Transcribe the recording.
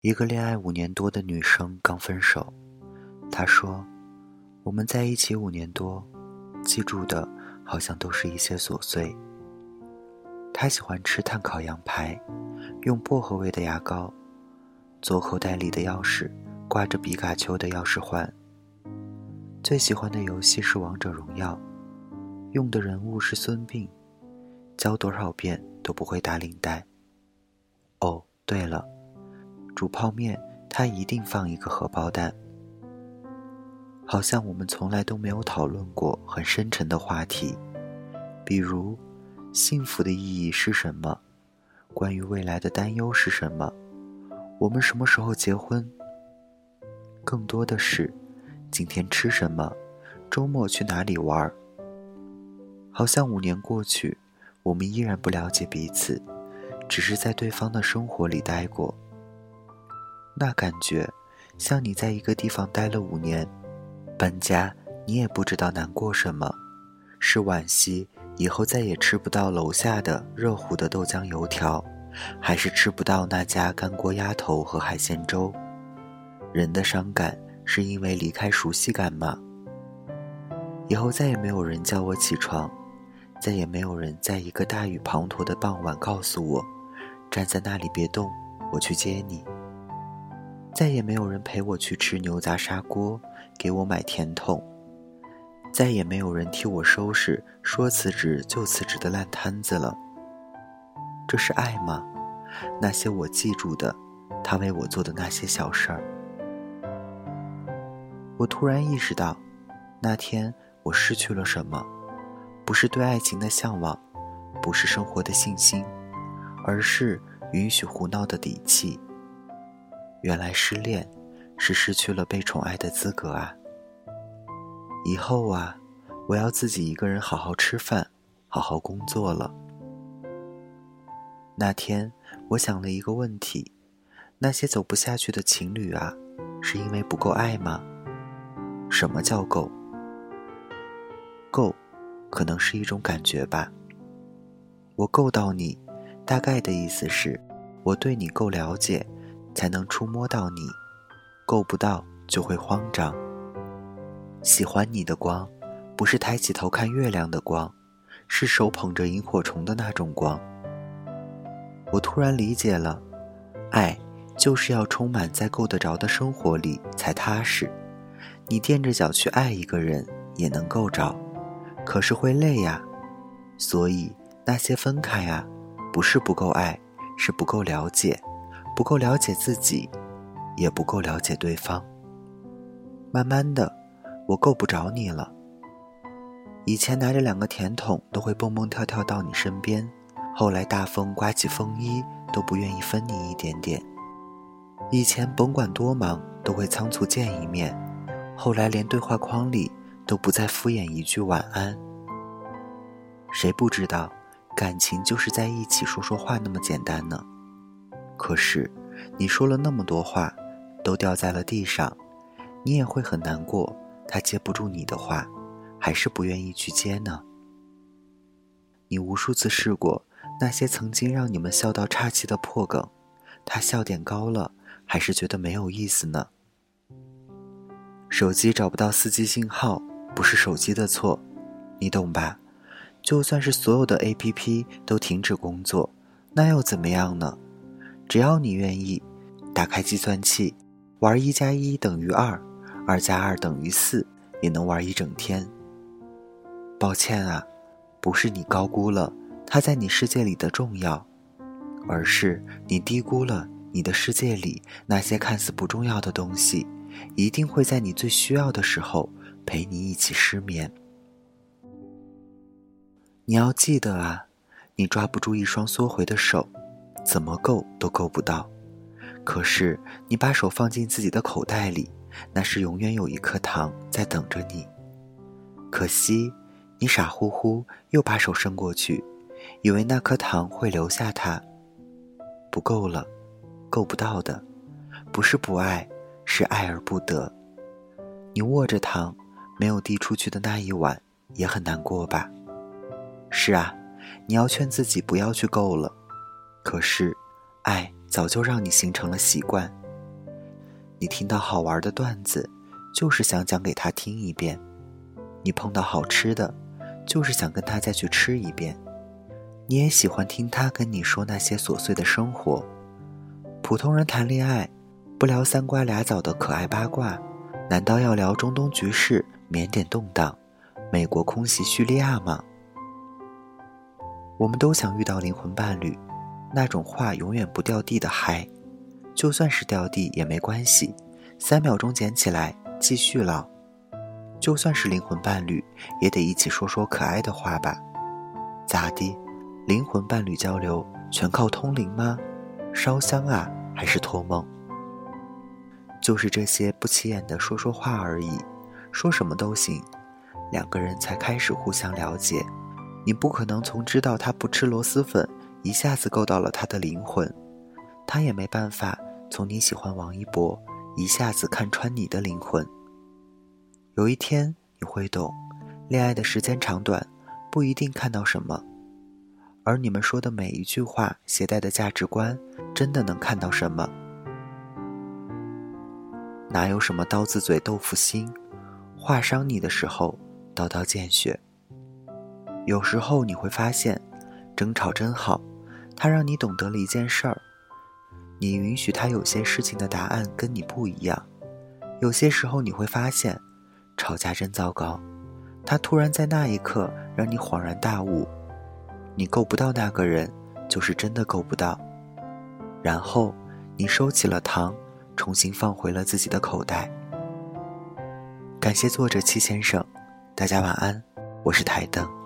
一个恋爱五年多的女生刚分手，她说：“我们在一起五年多，记住的好像都是一些琐碎。她喜欢吃碳烤羊排，用薄荷味的牙膏，左口袋里的钥匙挂着皮卡丘的钥匙环。最喜欢的游戏是王者荣耀，用的人物是孙膑，教多少遍都不会打领带。哦，对了。”煮泡面，他一定放一个荷包蛋。好像我们从来都没有讨论过很深沉的话题，比如幸福的意义是什么？关于未来的担忧是什么？我们什么时候结婚？更多的是今天吃什么？周末去哪里玩？好像五年过去，我们依然不了解彼此，只是在对方的生活里待过。那感觉，像你在一个地方待了五年，搬家你也不知道难过什么，是惋惜以后再也吃不到楼下的热乎的豆浆油条，还是吃不到那家干锅鸭头和海鲜粥？人的伤感是因为离开熟悉感吗？以后再也没有人叫我起床，再也没有人在一个大雨滂沱的傍晚告诉我，站在那里别动，我去接你。再也没有人陪我去吃牛杂砂锅，给我买甜筒。再也没有人替我收拾说辞职就辞职的烂摊子了。这是爱吗？那些我记住的，他为我做的那些小事儿。我突然意识到，那天我失去了什么？不是对爱情的向往，不是生活的信心，而是允许胡闹的底气。原来失恋是失去了被宠爱的资格啊！以后啊，我要自己一个人好好吃饭，好好工作了。那天我想了一个问题：那些走不下去的情侣啊，是因为不够爱吗？什么叫够？够，可能是一种感觉吧。我够到你，大概的意思是，我对你够了解。才能触摸到你，够不到就会慌张。喜欢你的光，不是抬起头看月亮的光，是手捧着萤火虫的那种光。我突然理解了，爱就是要充满在够得着的生活里才踏实。你踮着脚去爱一个人也能够着，可是会累呀。所以那些分开啊，不是不够爱，是不够了解。不够了解自己，也不够了解对方。慢慢的，我够不着你了。以前拿着两个甜筒都会蹦蹦跳跳到你身边，后来大风刮起风衣都不愿意分你一点点。以前甭管多忙都会仓促见一面，后来连对话框里都不再敷衍一句晚安。谁不知道，感情就是在一起说说话那么简单呢？可是，你说了那么多话，都掉在了地上，你也会很难过。他接不住你的话，还是不愿意去接呢？你无数次试过那些曾经让你们笑到岔气的破梗，他笑点高了，还是觉得没有意思呢？手机找不到四 G 信号，不是手机的错，你懂吧？就算是所有的 APP 都停止工作，那又怎么样呢？只要你愿意，打开计算器，玩一加一等于二，二加二等于四，也能玩一整天。抱歉啊，不是你高估了他在你世界里的重要，而是你低估了你的世界里那些看似不重要的东西，一定会在你最需要的时候陪你一起失眠。你要记得啊，你抓不住一双缩回的手。怎么够都够不到，可是你把手放进自己的口袋里，那是永远有一颗糖在等着你。可惜，你傻乎乎又把手伸过去，以为那颗糖会留下它。不够了，够不到的，不是不爱，是爱而不得。你握着糖，没有递出去的那一晚，也很难过吧？是啊，你要劝自己不要去够了。可是，爱早就让你形成了习惯，你听到好玩的段子，就是想讲给他听一遍；你碰到好吃的，就是想跟他再去吃一遍。你也喜欢听他跟你说那些琐碎的生活。普通人谈恋爱，不聊三瓜俩枣的可爱八卦，难道要聊中东局势、缅甸动荡、美国空袭叙利亚吗？我们都想遇到灵魂伴侣，那种话永远不掉地的嗨。就算是掉地也没关系，三秒钟捡起来继续唠。就算是灵魂伴侣，也得一起说说可爱的话吧。咋的？灵魂伴侣交流全靠通灵吗？烧香啊，还是托梦？就是这些不起眼的说说话而已，说什么都行。两个人才开始互相了解，你不可能从知道他不吃螺蛳粉，一下子够到了他的灵魂，他也没办法。从你喜欢王一博，一下子看穿你的灵魂。有一天你会懂，恋爱的时间长短不一定看到什么，而你们说的每一句话携带的价值观，真的能看到什么？哪有什么刀子嘴豆腐心，划伤你的时候刀刀见血。有时候你会发现，争吵真好，它让你懂得了一件事儿。你允许他有些事情的答案跟你不一样，有些时候你会发现，吵架真糟糕。他突然在那一刻让你恍然大悟，你够不到那个人，就是真的够不到。然后你收起了糖，重新放回了自己的口袋。感谢作者戚先生，大家晚安，我是台灯。